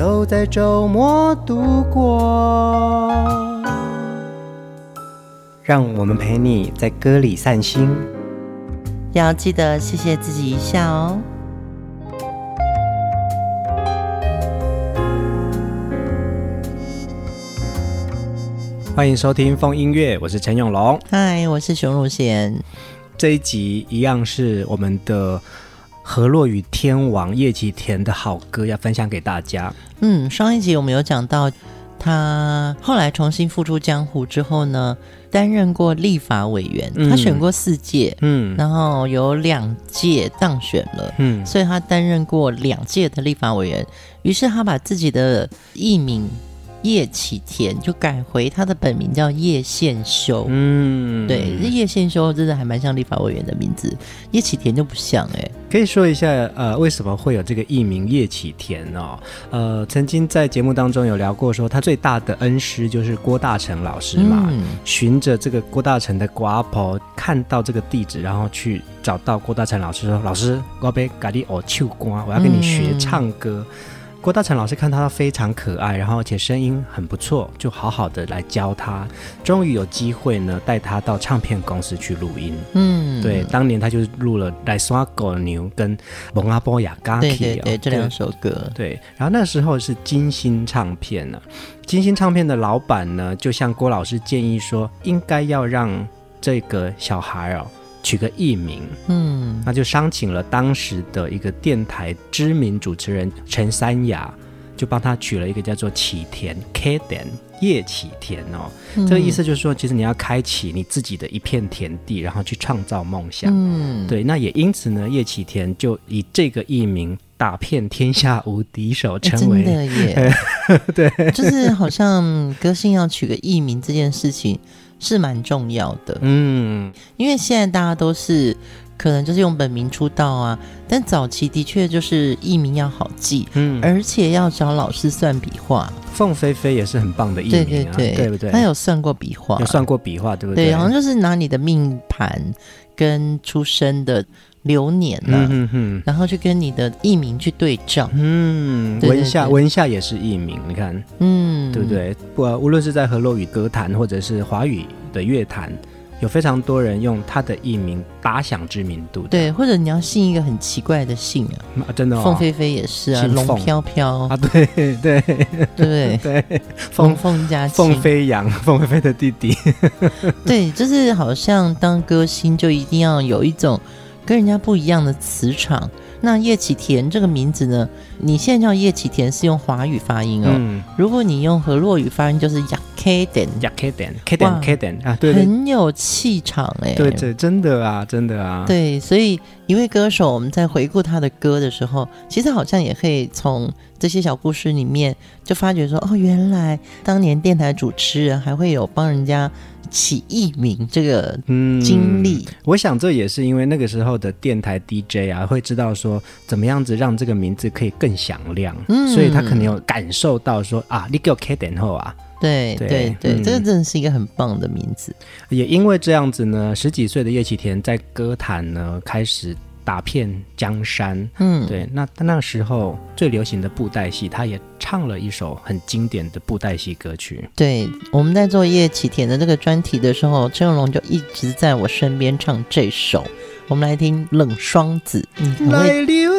都在周末度过，让我们陪你在歌里散心，要记得谢谢自己一下哦。欢迎收听风音乐，我是陈永龙，嗨，我是熊汝贤。这一集一样是我们的。河洛与天王叶启田的好歌要分享给大家。嗯，上一集我们有讲到，他后来重新复出江湖之后呢，担任过立法委员，他选过四届，嗯，然后有两届当选了，嗯，所以他担任过两届的立法委员。于是他把自己的艺名。叶启田就改回他的本名叫叶宪修，嗯，对，这叶宪修真的还蛮像立法委员的名字，叶启田就不像哎、欸。可以说一下，呃，为什么会有这个艺名叶启田哦？呃，曾经在节目当中有聊过，说他最大的恩师就是郭大成老师嘛，嗯、循着这个郭大成的瓜婆看到这个地址，然后去找到郭大成老师说：“老师，我要咖喱哦秋瓜，我要跟你学唱歌。嗯”郭大成老师看他非常可爱，然后而且声音很不错，就好好的来教他。终于有机会呢，带他到唱片公司去录音。嗯，对，当年他就录了《来耍狗牛》跟《蒙阿波雅嘎》对对对，这两首歌。对，然后那时候是金星唱片呢，金星唱片的老板呢，就向郭老师建议说，应该要让这个小孩哦。取个艺名，嗯，那就商请了当时的一个电台知名主持人陈三雅，就帮他取了一个叫做启田 Kaden 叶启田哦，嗯、这个意思就是说，其实你要开启你自己的一片田地，然后去创造梦想，嗯，对，那也因此呢，叶启田就以这个艺名打遍天下无敌手，成为、欸、真的耶，对，就是好像歌星要取个艺名这件事情。是蛮重要的，嗯，因为现在大家都是可能就是用本名出道啊，但早期的确就是艺名要好记，嗯，而且要找老师算笔画。凤飞飞也是很棒的艺名啊，对对对，对不对？他有算过笔画，有算过笔画，对不对？对，好像就是拿你的命盘跟出生的流年啊，嗯哼哼，然后去跟你的艺名去对照，嗯，文夏文夏也是艺名，你看，嗯，对不对？不，无论是在河洛语歌坛或者是华语的乐坛，有非常多人用他的艺名打响知名度。对，或者你要姓一个很奇怪的姓啊，啊真的、哦，凤飞飞也是啊，龙飘飘。啊，对对。对对？对，凤凤家凤飞扬，凤飞飞的弟弟，对，就是好像当歌星就一定要有一种。跟人家不一样的磁场。那叶启田这个名字呢？你现在叫叶启田是用华语发音哦。嗯、如果你用河洛语发音，就是 Yakden Yakden Kden Kden 啊，对，很有气场哎。对对，真的啊，真的啊。对，所以一位歌手，我们在回顾他的歌的时候，其实好像也可以从这些小故事里面就发觉说，哦，原来当年电台主持人还会有帮人家。起艺名这个经历，嗯，我想这也是因为那个时候的电台 DJ 啊，会知道说怎么样子让这个名字可以更响亮，嗯，所以他可能有感受到说啊，你给我开点后啊，对对对，这个真的是一个很棒的名字。也因为这样子呢，十几岁的叶启田在歌坛呢开始。打遍江山，嗯，对，那他那时候最流行的布袋戏，他也唱了一首很经典的布袋戏歌曲。对，我们在做叶启田的这个专题的时候，陈永龙就一直在我身边唱这首。我们来听《冷霜子》，嗯，来流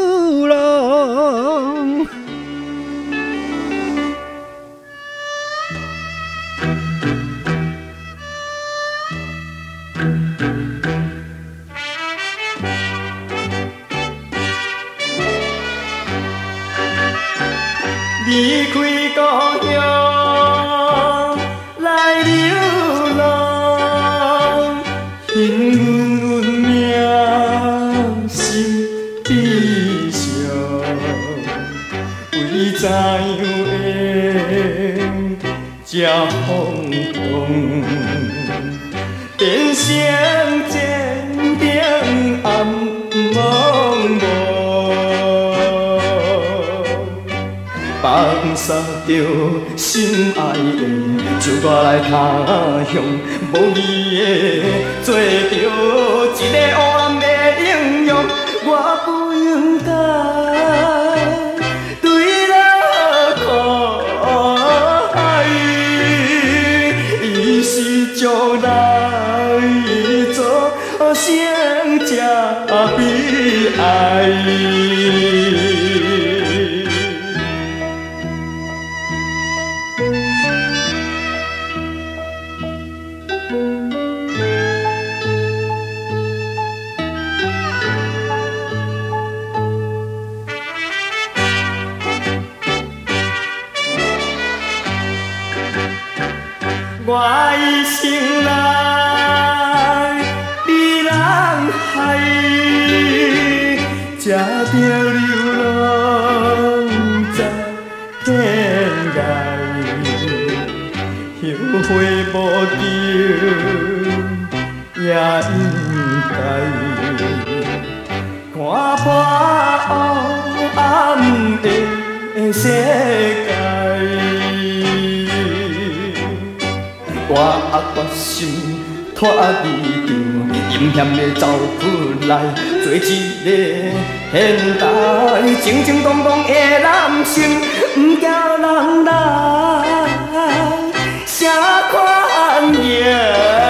心爱的，就我来他乡，无义的做着一个黑世界，我决心脱离着阴险的走出来，做一个现代正正当当的男性，不惊人来谁看月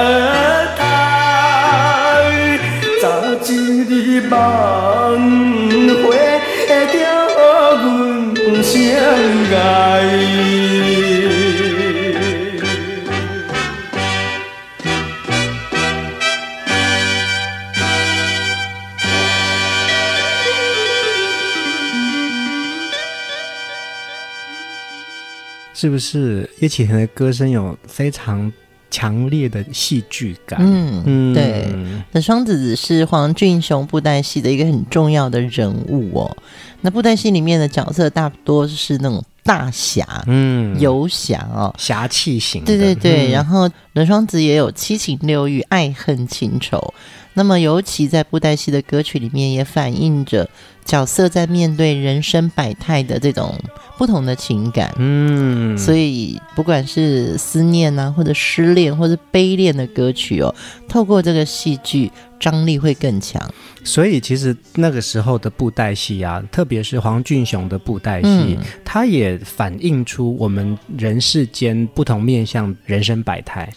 是不是叶启田的歌声有非常强烈的戏剧感？嗯嗯，对，冷双子是黄俊雄布袋戏的一个很重要的人物哦。那布袋戏里面的角色大多是那种大侠，嗯，游侠哦，侠气型。对对对，嗯、然后冷双子也有七情六欲、爱恨情仇。那么尤其在布袋戏的歌曲里面，也反映着角色在面对人生百态的这种不同的情感。嗯，所以不管是思念啊，或者失恋，或者悲恋的歌曲哦，透过这个戏剧，张力会更强。所以其实那个时候的布袋戏啊，特别是黄俊雄的布袋戏，嗯、它也反映出我们人世间不同面向人生百态。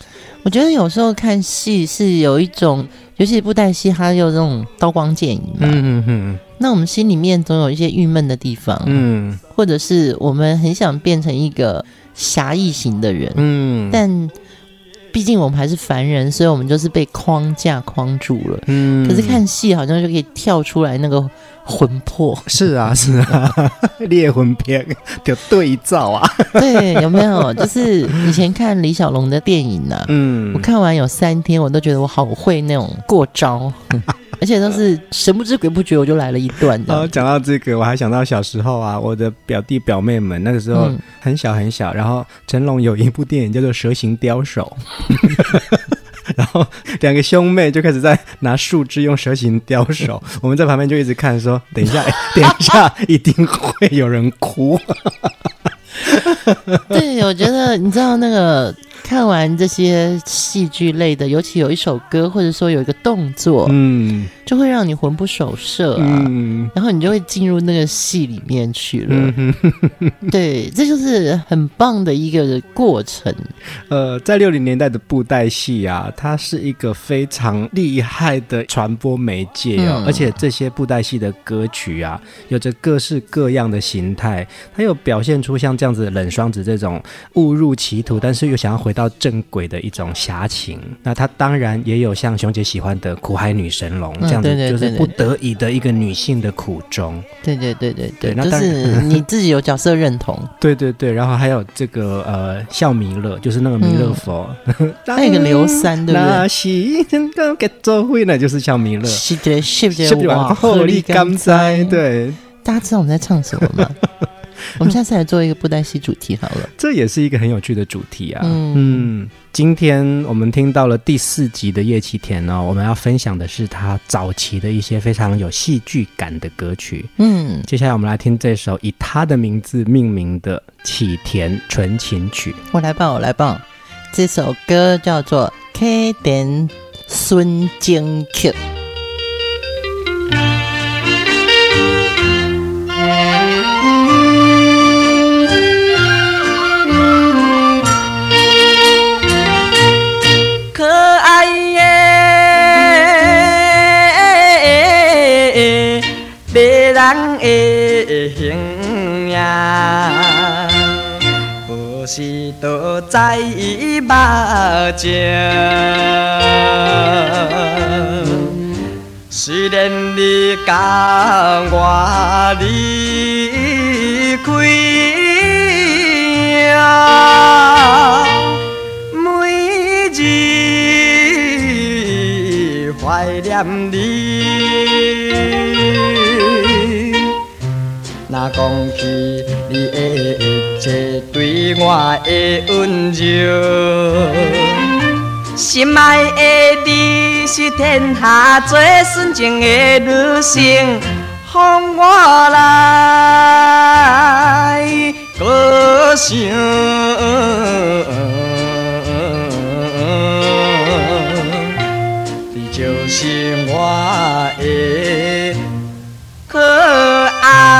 我觉得有时候看戏是有一种。尤其布袋戏，它有这种刀光剑影嘛。嗯嗯嗯。那我们心里面总有一些郁闷的地方。嗯。或者是我们很想变成一个侠义型的人。嗯。但毕竟我们还是凡人，所以我们就是被框架框住了。嗯。可是看戏好像就可以跳出来那个。魂魄是啊是啊，猎魂片的对照啊，对，有没有？就是以前看李小龙的电影呢、啊，嗯，我看完有三天，我都觉得我好会那种过招，而且都是神不知鬼不觉我就来了一段。哦，讲到这个，我还想到小时候啊，我的表弟表妹们那个时候很小很小，然后成龙有一部电影叫做《蛇形刁手》。然后两个兄妹就开始在拿树枝用蛇形刁手，我们在旁边就一直看，说：“等一下，等一下，一定会有人哭。”对，我觉得你知道那个。看完这些戏剧类的，尤其有一首歌，或者说有一个动作，嗯，就会让你魂不守舍啊，嗯，然后你就会进入那个戏里面去了。嗯、对，这就是很棒的一个过程。呃，在六零年代的布袋戏啊，它是一个非常厉害的传播媒介哦，嗯、而且这些布袋戏的歌曲啊，有着各式各样的形态，它有表现出像这样子的冷双子这种误入歧途，但是又想要回。到正轨的一种侠情，那他当然也有像熊姐喜欢的苦海女神龙这样子，就是不得已的一个女性的苦衷。对对对对对，那就是你自己有角色认同。对对对，然后还有这个呃笑弥勒，就是那个弥勒佛，那个刘三对不对？那是给做会呢，就是笑弥勒。是的，是的，哇，鹤立甘哉。对，大家知道我们在唱什么吗？我们下次来做一个布袋戏主题好了，这也是一个很有趣的主题啊。嗯，嗯，今天我们听到了第四集的叶启田呢，我们要分享的是他早期的一些非常有戏剧感的歌曲。嗯，接下来我们来听这首以他的名字命名的《启田纯情曲》。我来报，我来报，这首歌叫做《启田纯情曲》。人的形影，不时都在伊目前。虽然你甲我离开，每日怀念你。若讲起你的一切对我的温柔，心爱的你是天下最纯情的女性，让我来歌声，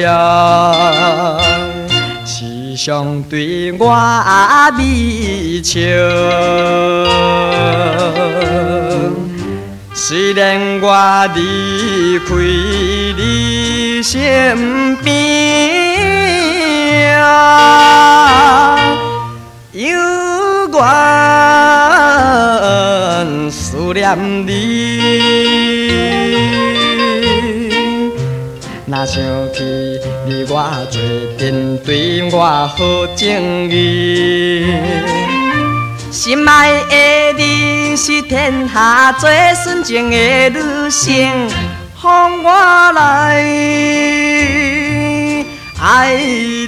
容，时常对我微笑。虽然我离开你身边，犹原思念你。若想起你，我做阵对我好情意。心爱的你是天下最纯情的女性，让我来爱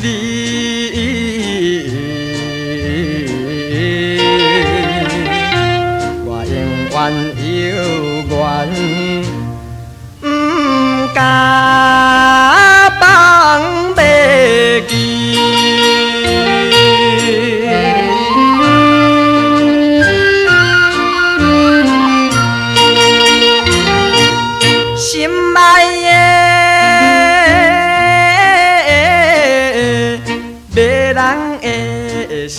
你。家邦袂记，心爱的迷人的声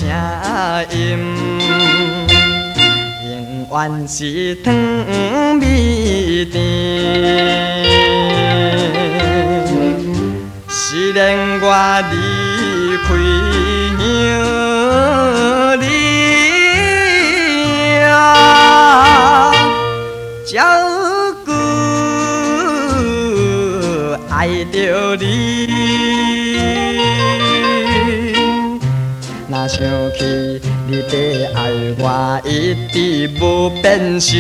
音，永远是糖蜜甜。然我离开你了，照顾爱着你。若想起你的爱，我一直无变心。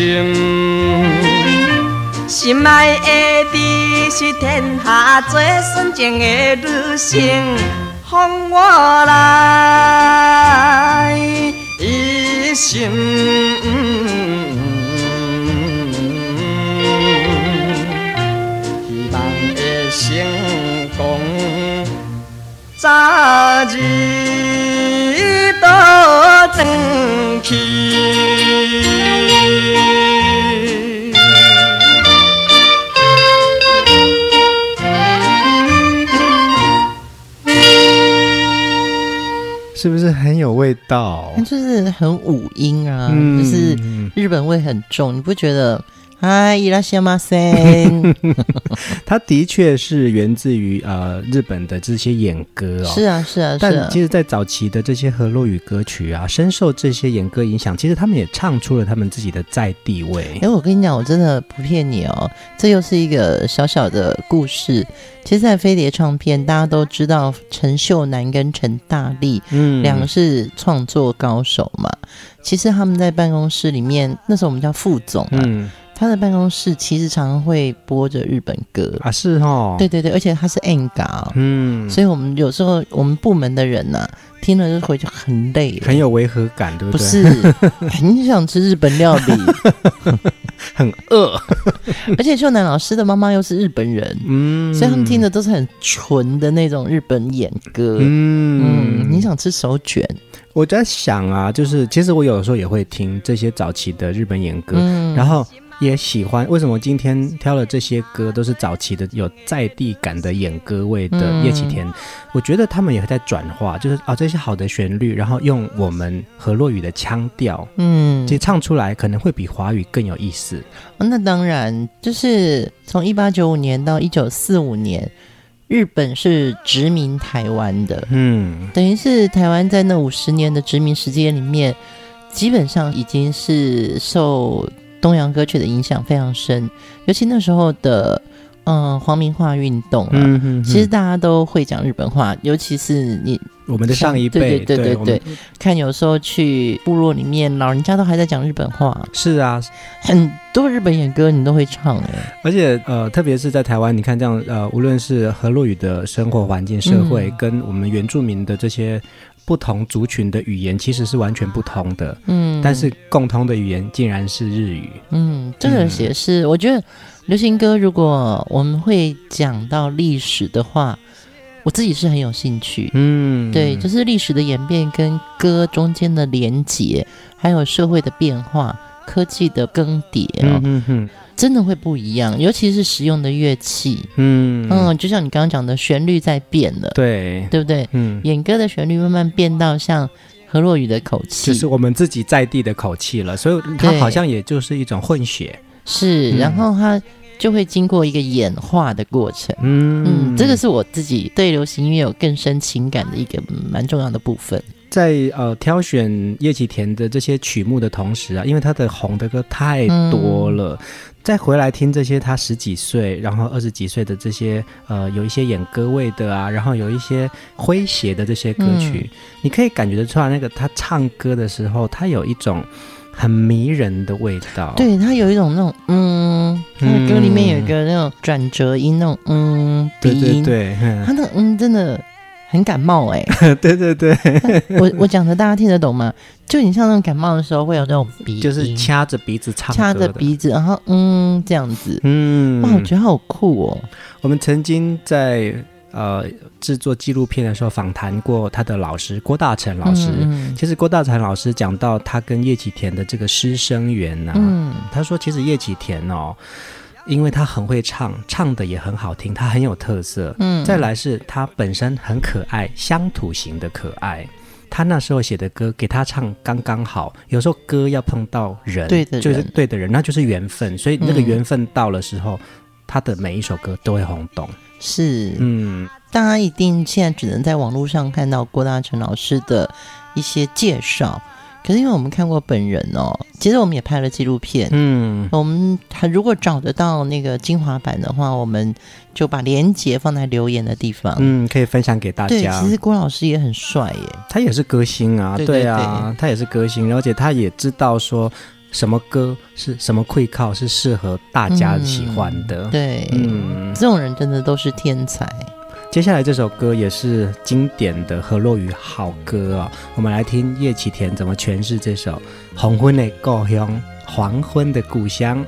心爱的你是天下最纯情的女性，让我来一生，希望会成功，早日都转去。味道？就是很五音啊，嗯、就是日本味很重，你不觉得嗨，伊拉西马森，它的确是源自于呃日本的这些演歌哦。是啊，是啊，但其实，在早期的这些和洛语歌曲啊，深受这些演歌影响，其实他们也唱出了他们自己的在地位。哎，我跟你讲，我真的不骗你哦，这又是一个小小的故事。其实，在飞碟唱片，大家都知道陈秀男跟陈大力，嗯，两个是创作高手嘛。其实他们在办公室里面，那时候我们叫副总啊。嗯他的办公室其实常常会播着日本歌。啊，是哦，对对对，而且他是 N 嘎，嗯，所以我们有时候我们部门的人呐、啊，听了就回去很累，很有违和感，对不对？不是，很想吃日本料理，很饿，而且秀男老师的妈妈又是日本人，嗯，所以他们听的都是很纯的那种日本演歌，嗯，嗯，你想吃手卷？我在想啊，就是其实我有的时候也会听这些早期的日本演歌，嗯、然后。也喜欢，为什么今天挑了这些歌都是早期的有在地感的演歌味的叶启田？嗯、我觉得他们也会在转化，就是啊、哦、这些好的旋律，然后用我们河洛语的腔调，嗯，其实唱出来可能会比华语更有意思。那当然，就是从一八九五年到一九四五年，日本是殖民台湾的，嗯，等于是台湾在那五十年的殖民时间里面，基本上已经是受。东洋歌曲的影响非常深，尤其那时候的嗯皇民化运动啊，嗯、哼哼其实大家都会讲日本话，尤其是你我们的上一辈，对对对对对，对看有时候去部落里面，老人家都还在讲日本话。是啊，很多日本演歌你都会唱哎，而且呃，特别是在台湾，你看这样呃，无论是河洛语的生活环境、社会，嗯、跟我们原住民的这些。不同族群的语言其实是完全不同的，嗯，但是共通的语言竟然是日语，嗯，这个也是，嗯、我觉得流行歌如果我们会讲到历史的话，我自己是很有兴趣，嗯，对，就是历史的演变跟歌中间的连结，还有社会的变化、科技的更迭，嗯嗯嗯。真的会不一样，尤其是使用的乐器，嗯。嗯，就像你刚刚讲的，旋律在变了，对。对不对？嗯，演歌的旋律慢慢变到像何洛雨的口气，就是我们自己在地的口气了，所以它好像也就是一种混血，是，然后它就会经过一个演化的过程，嗯。嗯，这个是我自己对流行音乐有更深情感的一个蛮重要的部分。在呃挑选叶启田的这些曲目的同时啊，因为他的红的歌太多了，嗯、再回来听这些他十几岁，然后二十几岁的这些呃有一些演歌味的啊，然后有一些诙谐的这些歌曲，嗯、你可以感觉得出来，那个他唱歌的时候，他有一种很迷人的味道。对，他有一种那种嗯，他的歌里面有一个那种转折音，那种嗯鼻音，对，对，对，他的嗯真的。很感冒哎、欸，对 对对，我我讲的大家听得懂吗？就你像那种感冒的时候会有那种鼻，就是掐着鼻子唱，掐着鼻子，然后嗯这样子，嗯，哇，我觉得好酷哦。我们曾经在呃制作纪录片的时候访谈过他的老师郭大成老师。其实郭大成老师讲到他跟叶启田的这个师生缘呐、啊，嗯，他说其实叶启田哦。因为他很会唱，唱的也很好听，他很有特色。嗯，再来是他本身很可爱，乡土型的可爱。他那时候写的歌给他唱刚刚好。有时候歌要碰到人，对的人，就是对的人，那就是缘分。所以那个缘分到了时候，嗯、他的每一首歌都会轰动。是，嗯，大家一定现在只能在网络上看到郭大成老师的一些介绍。可是因为我们看过本人哦，其实我们也拍了纪录片。嗯，我们他如果找得到那个精华版的话，我们就把链接放在留言的地方。嗯，可以分享给大家。对，其实郭老师也很帅耶，他也是歌星啊，对，对，对，对啊，他也是歌星，而且他也知道说什么歌是什么会靠是适合大家喜欢的。嗯、对，嗯，这种人真的都是天才。接下来这首歌也是经典的何洛语好歌啊、我们来听叶启田怎么诠释这首《黄昏的故乡》，黄昏的故乡。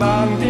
bandi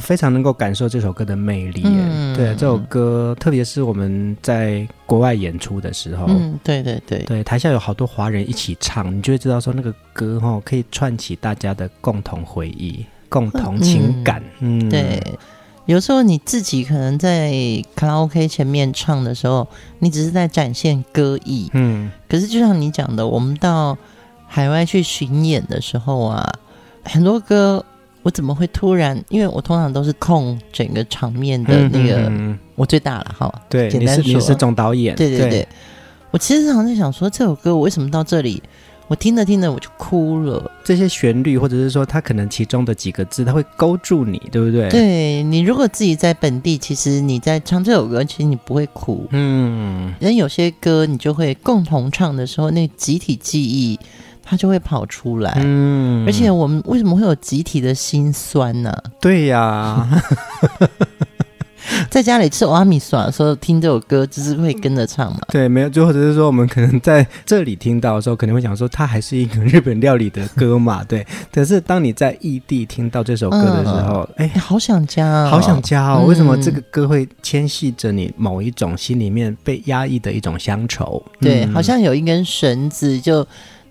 非常能够感受这首歌的魅力，嗯，对，这首歌，特别是我们在国外演出的时候，嗯，对对对，对，台下有好多华人一起唱，你就会知道说那个歌哈可以串起大家的共同回忆、共同情感，嗯，嗯。对。有时候你自己可能在卡拉 OK 前面唱的时候，你只是在展现歌艺，嗯，可是就像你讲的，我们到海外去巡演的时候啊，很多歌。我怎么会突然？因为我通常都是控整个场面的那个，嗯嗯、我最大了哈。对，简单说，你是你是总导演。对对对，对我其实常常在想说，这首歌我为什么到这里，我听着听着我就哭了。这些旋律，或者是说它可能其中的几个字，它会勾住你，对不对？对，你如果自己在本地，其实你在唱这首歌，其实你不会哭。嗯，人有些歌你就会共同唱的时候，那集体记忆。它就会跑出来，嗯，而且我们为什么会有集体的心酸呢？对呀、啊，在家里吃欧阿米耍的时候听这首歌，就是会跟着唱嘛？对，没有，就或者是说我们可能在这里听到的时候，可能会想说它还是一个日本料理的歌嘛？对。可是当你在异地听到这首歌的时候，哎、嗯，好想家、哦，好想家哦！为什么这个歌会牵系着你某一种心里面被压抑的一种乡愁？对，嗯、好像有一根绳子就。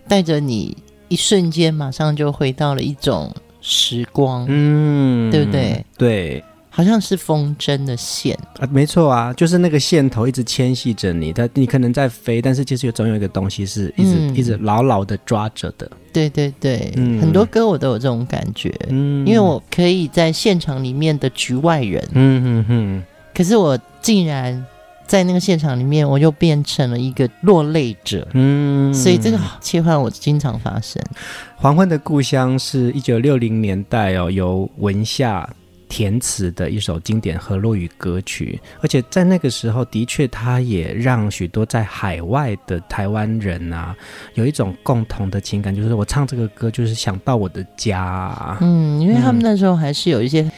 带着你，一瞬间马上就回到了一种时光，嗯，对不对？对，好像是风筝的线。啊，没错啊，就是那个线头一直牵系着你，它你可能在飞，但是其实有总有一个东西是一直、嗯、一直牢牢的抓着的。对对对，嗯、很多歌我都有这种感觉，嗯，因为我可以在现场里面的局外人，嗯嗯嗯，可是我竟然。在那个现场里面，我又变成了一个落泪者。嗯，所以这个切换我经常发生。《黄昏的故乡》是一九六零年代哦，由文夏填词的一首经典河洛语歌曲，而且在那个时候，的确，它也让许多在海外的台湾人啊，有一种共同的情感，就是我唱这个歌，就是想到我的家啊。嗯，因为他们那时候还是有一些。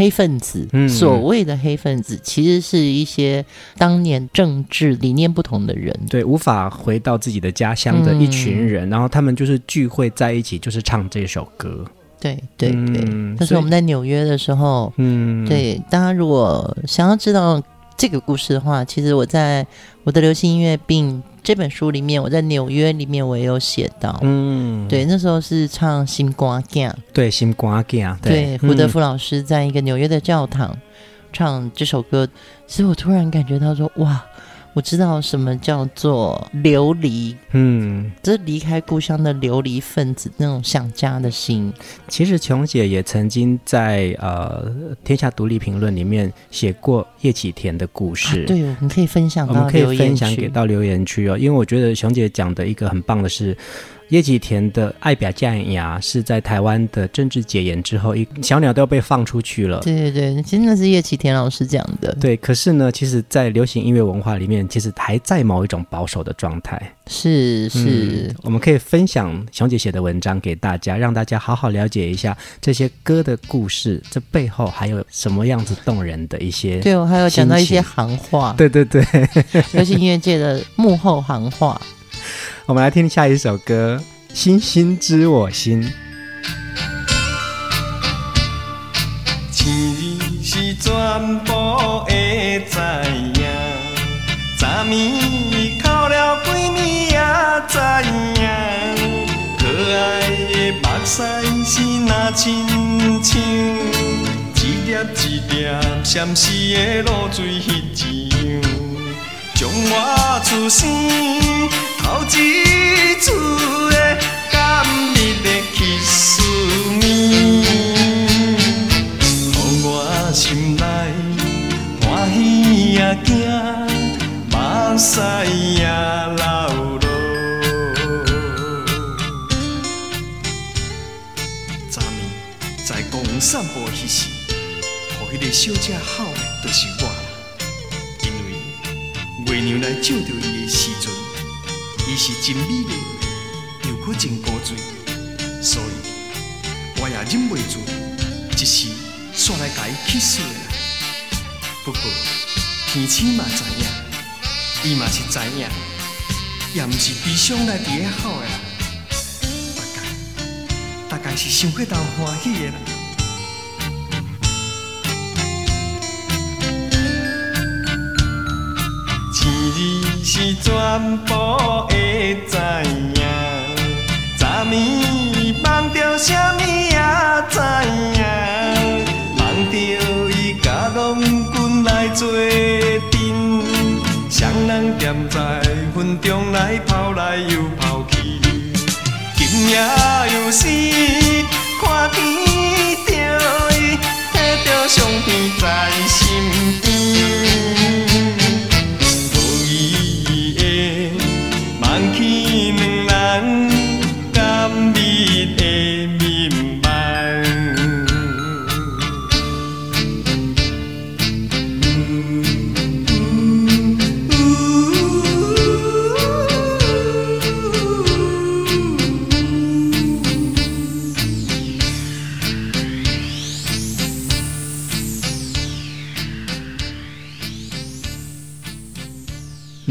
黑分子，所谓的黑分子，其实是一些当年政治理念不同的人，对，无法回到自己的家乡的一群人，嗯、然后他们就是聚会在一起，就是唱这首歌。对对对，但是我们在纽约的时候，嗯，对，大家如果想要知道这个故事的话，其实我在我的流行音乐病。这本书里面，我在纽约里面我也有写到，嗯，对，那时候是唱《心肝囝》，对，《心肝囝》，对，胡德夫老师在一个纽约的教堂唱这首歌，其实我突然感觉到说，哇。我知道什么叫做流离，嗯，这离开故乡的流离分子那种想家的心。其实琼姐也曾经在呃《天下独立评论》里面写过叶启田的故事。啊、对，我们可以分享到，我们可以分享给到留言区哦，因为我觉得琼姐讲的一个很棒的是。叶启田的《爱表降牙》是在台湾的政治解严之后，一小鸟都要被放出去了。对对对，真的是叶启田老师讲的。对，可是呢，其实，在流行音乐文化里面，其实还在某一种保守的状态。是是、嗯，我们可以分享熊姐写的文章给大家，让大家好好了解一下这些歌的故事，这背后还有什么样子动人的一些。对，我还有讲到一些行话。对对对，流行音乐界的幕后行话。我们来听下一首歌《星星知我心》。天是全部会知影，昨暝哭了几暝也知影，可爱的目屎是那亲像，一粒一粒闪死的露水一样。从我出生头一次的甘蜜的去思念，予我心内欢喜也惊，目屎也流落。昨暝在公园散步时，予迄个小姐喊的，就是我。月娘来照着伊的时阵，伊是真美丽，又搁真古锥，所以我也忍袂住，一时煞来甲伊起水啦。不过天星嘛知影，伊嘛是知影，也毋是悲伤来伫个吼的啦。大概大概是想过头欢喜的啦。是全部会知影，昨暝梦到啥物也知影，梦到伊甲郎君来做阵，双人踮在云中来跑来又跑去。今夜又是看天着伊，摕着相片在身边。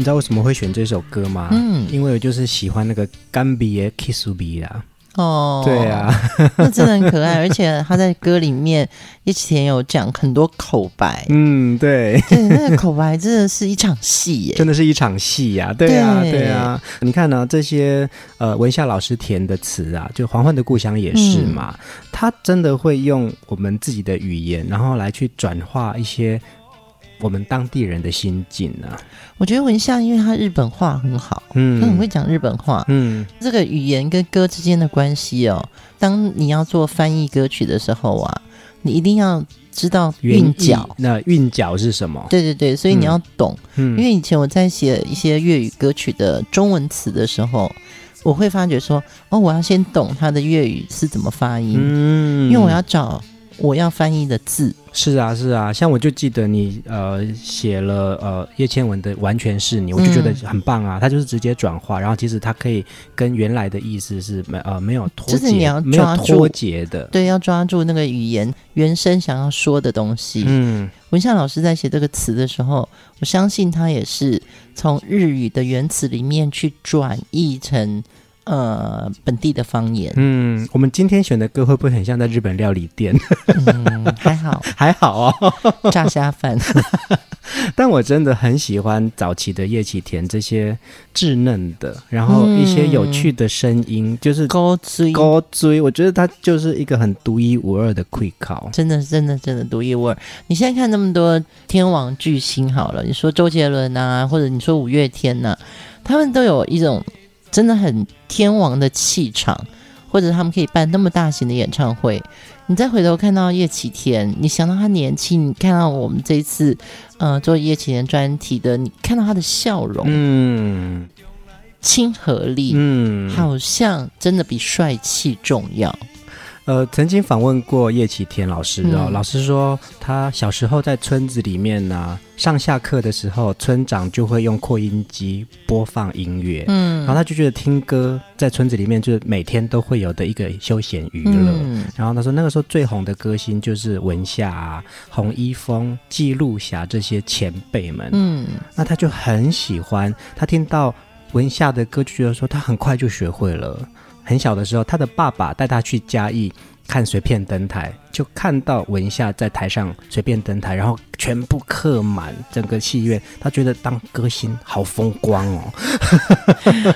你知道为什么会选这首歌吗？嗯，因为我就是喜欢那个干比耶 kiss me 啦。哦，对啊，那真的很可爱，而且他在歌里面叶启田有讲很多口白。嗯，对，对，那个口白真的是一场戏耶，真的是一场戏呀。对啊，对啊，你看呢、啊，这些呃文夏老师填的词啊，就《黄昏的故乡》也是嘛，嗯、他真的会用我们自己的语言，然后来去转化一些。我们当地人的心境呢、啊？我觉得文夏，因为他日本话很好，嗯，他很会讲日本话，嗯，这个语言跟歌之间的关系哦。当你要做翻译歌曲的时候啊，你一定要知道韵脚。那韵脚是什么？对对对，所以你要懂。嗯，因为以前我在写一些粤语歌曲的中文词的时候，我会发觉说，哦，我要先懂他的粤语是怎么发音，嗯，因为我要找。我要翻译的字是啊是啊，像我就记得你呃写了呃叶倩文的完全是你，我就觉得很棒啊，他、嗯、就是直接转化，然后其实他可以跟原来的意思是没呃没有脱节，就是你要抓住脱节的，对，要抓住那个语言原生想要说的东西。嗯，文夏老师在写这个词的时候，我相信他也是从日语的原词里面去转译成。呃，本地的方言。嗯，我们今天选的歌会不会很像在日本料理店？嗯，还好，还好哦，炸虾饭。但我真的很喜欢早期的叶启田这些稚嫩的，然后一些有趣的声音，嗯、就是高追高追。我觉得他就是一个很独一无二的 quick call，真的，真的，真的独一无二。你现在看那么多天王巨星，好了，你说周杰伦啊，或者你说五月天呐、啊，他们都有一种。真的很天王的气场，或者他们可以办那么大型的演唱会。你再回头看到叶启田，你想到他年轻，你看到我们这一次呃做叶启田专题的，你看到他的笑容，嗯，亲和力，嗯，好像真的比帅气重要。呃，曾经访问过叶启田老师哦，嗯、老师说他小时候在村子里面呢、啊，上下课的时候，村长就会用扩音机播放音乐，嗯，然后他就觉得听歌在村子里面就是每天都会有的一个休闲娱乐，嗯、然后他说那个时候最红的歌星就是文夏啊、洪一峰、记录侠这些前辈们，嗯，那他就很喜欢，他听到文夏的歌就觉得说他很快就学会了。很小的时候，他的爸爸带他去嘉义看随便登台，就看到文夏在台上随便登台，然后全部客满整个戏院。他觉得当歌星好风光哦。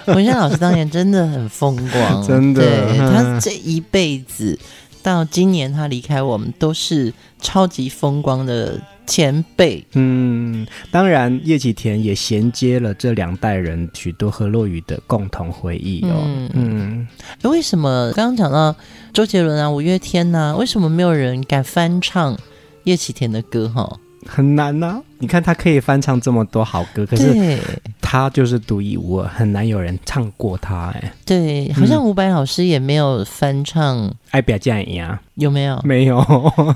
文夏老师当年真的很风光，真的。对，他这一辈子到今年他离开我们，都是超级风光的。前辈，嗯，当然叶启田也衔接了这两代人许多和落雨的共同回忆哦。嗯，嗯，为什么刚刚讲到周杰伦啊、五月天呐、啊，为什么没有人敢翻唱叶启田的歌？哈，很难呐、啊。你看他可以翻唱这么多好歌，可是他就是独一无二，很难有人唱过他。哎，对，好像伍佰老师也没有翻唱《爱表这样一样》，有没有？没有，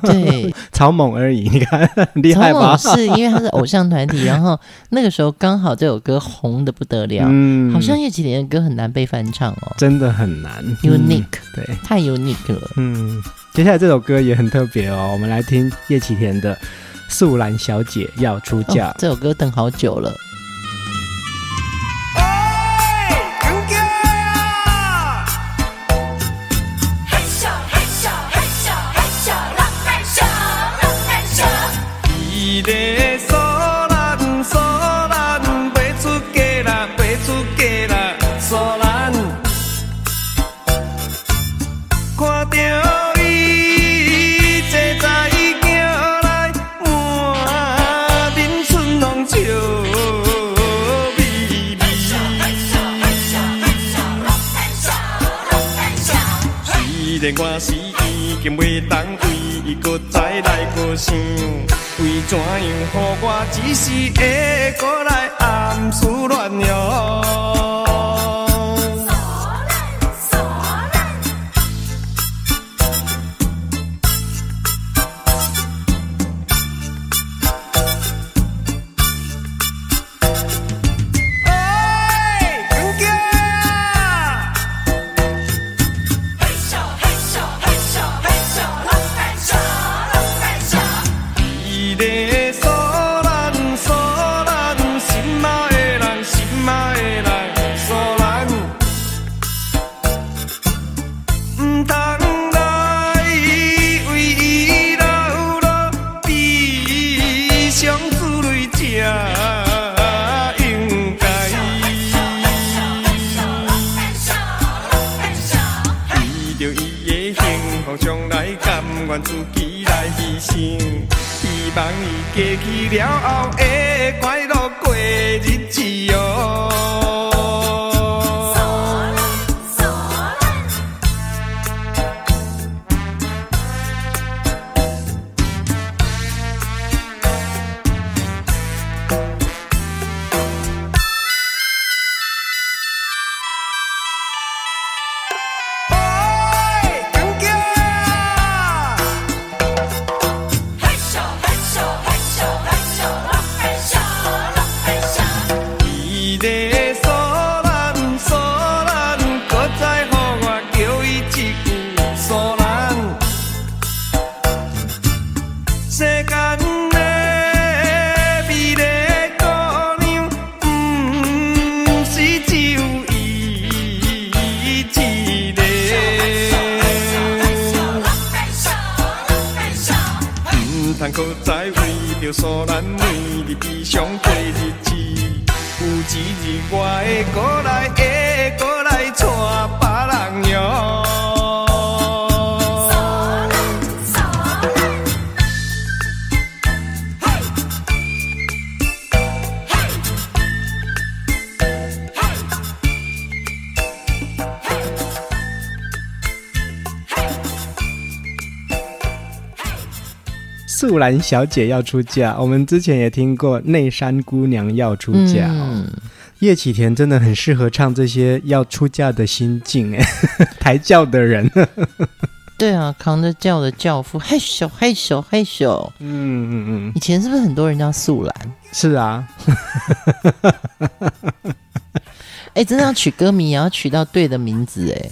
对，草蜢而已。你看，厉害吧？是因为他是偶像团体，然后 那个时候刚好这首歌红的不得了。嗯，好像叶启田的歌很难被翻唱哦，真的很难，unique，、嗯、对，太 unique 了。嗯，接下来这首歌也很特别哦，我们来听叶启田的《素兰小姐要出嫁》。哦，这首歌等好久了。经袂当为伊搁再来搁想，为怎样予我只是会搁来暗思乱想。着诉咱每日悲伤过日子。有一日我会过来。素兰小姐要出嫁，我们之前也听过内山姑娘要出嫁。嗯，叶启田真的很适合唱这些要出嫁的心境，哎，抬轿的人。对啊，扛着轿的轿夫，嘿咻嘿咻嘿咻。嗯嗯嗯，以前是不是很多人叫素兰？是啊。哎，真的要取歌名也要取到对的名字哎。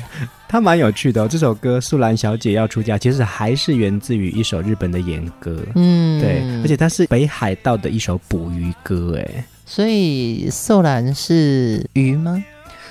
它蛮有趣的哦，这首歌《素兰小姐要出嫁》其实还是源自于一首日本的演歌，嗯，对，而且它是北海道的一首捕鱼歌，哎，所以素兰是鱼吗？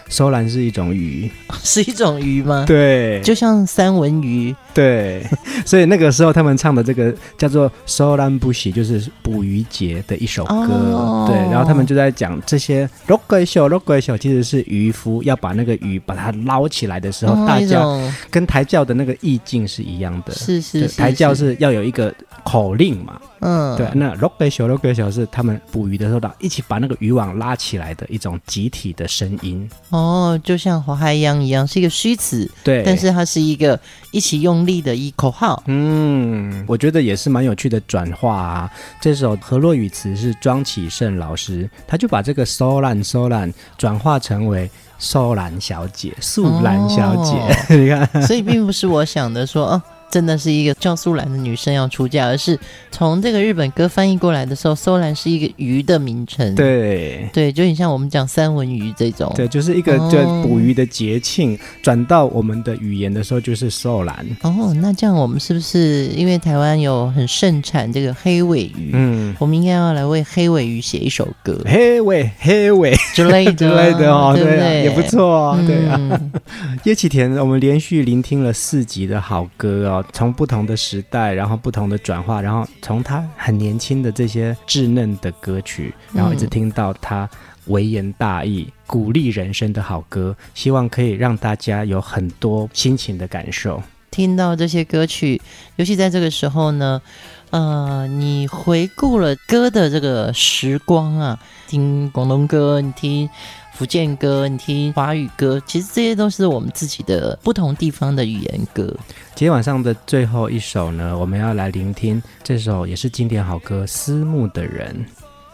素兰是一种鱼，是一种鱼吗？对，就像三文鱼。对，所以那个时候他们唱的这个叫做“素兰节”，就是捕鱼节的一首歌。哦、对，然后他们就在讲这些“六鬼秀”“六鬼秀”，其实是渔夫要把那个鱼把它捞起来的时候，哦、大叫跟抬轿的那个意境是一样的。是是，抬轿是要有一个口令嘛。嗯，对，那六个小六个小是他们捕鱼的时候，一起把那个渔网拉起来的一种集体的声音。哦，就像华海洋一样，是一个虚词，对，但是它是一个一起用力的一口号。嗯，我觉得也是蛮有趣的转化啊。这首河洛语词是庄启胜老师，他就把这个 “so lan so lan” 转化成为素兰小姐、素兰小姐，哦、你看，所以并不是我想的说哦。真的是一个叫苏兰的女生要出嫁，而是从这个日本歌翻译过来的时候，苏兰是一个鱼的名称。对对，就很像我们讲三文鱼这种。对，就是一个就捕鱼的节庆，转、哦、到我们的语言的时候就是苏兰。哦，那这样我们是不是因为台湾有很盛产这个黑尾鱼？嗯，我们应该要来为黑尾鱼写一首歌，黑尾黑尾之类的之类的哦，对，啊，也不错啊，对啊。叶启田，我们连续聆听了四集的好歌哦。从不同的时代，然后不同的转化，然后从他很年轻的这些稚嫩的歌曲，然后一直听到他微言大义、鼓励人生的好歌，希望可以让大家有很多心情的感受。听到这些歌曲，尤其在这个时候呢，呃，你回顾了歌的这个时光啊，听广东歌，你听。福建歌，你听华语歌，其实这些都是我们自己的不同地方的语言歌。今天晚上的最后一首呢，我们要来聆听这首也是经典好歌《思慕的人》。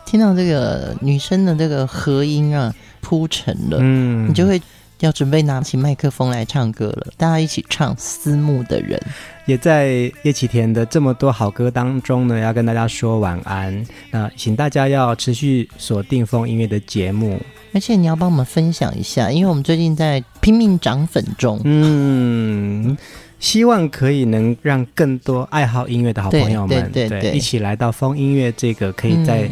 听到这个女生的这个和音啊，铺陈了，嗯，你就会要准备拿起麦克风来唱歌了。大家一起唱《思慕的人》。也在叶启田的这么多好歌当中呢，要跟大家说晚安。那请大家要持续锁定风音乐的节目。而且你要帮我们分享一下，因为我们最近在拼命涨粉中，嗯，希望可以能让更多爱好音乐的好朋友们，对，对，对，对，一起来到风音乐这个可以在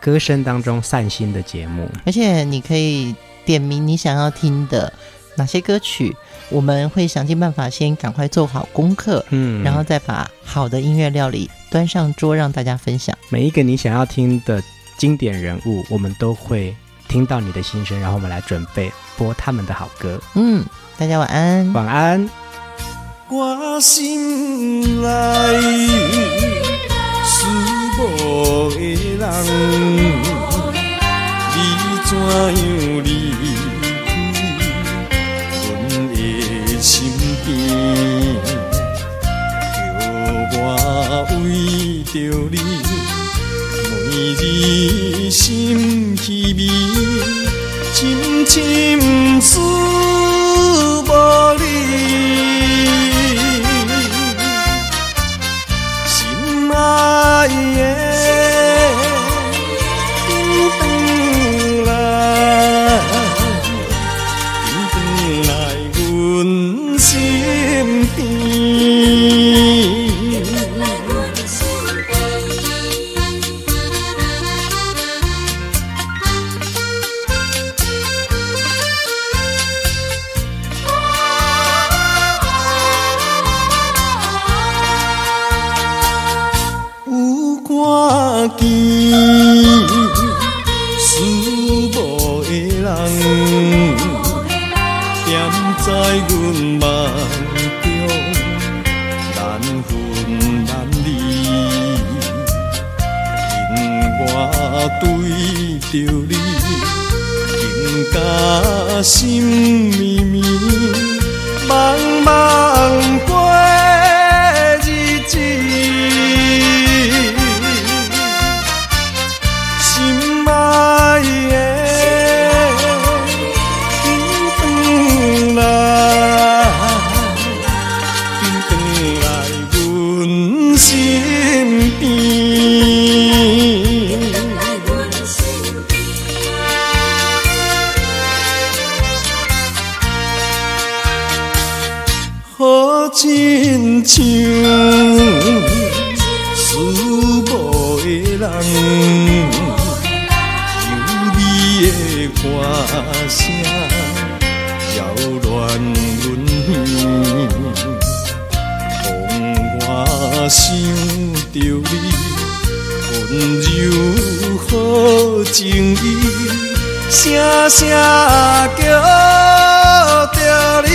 歌声当中散心的节目。而且你可以点名你想要听的哪些歌曲，我们会想尽办法先赶快做好功课，嗯，然后再把好的音乐料理端上桌让大家分享。每一个你想要听的经典人物，我们都会。听到你的心声，然后我们来准备播他们的好歌。嗯，大家晚安，晚安。我心内思慕的人，怎样离开阮的心边？叫我为着你。每日心稀微，深深思身的人，有你的歌声扰乱阮眠，让我想着你温柔好情意，声声叫着你。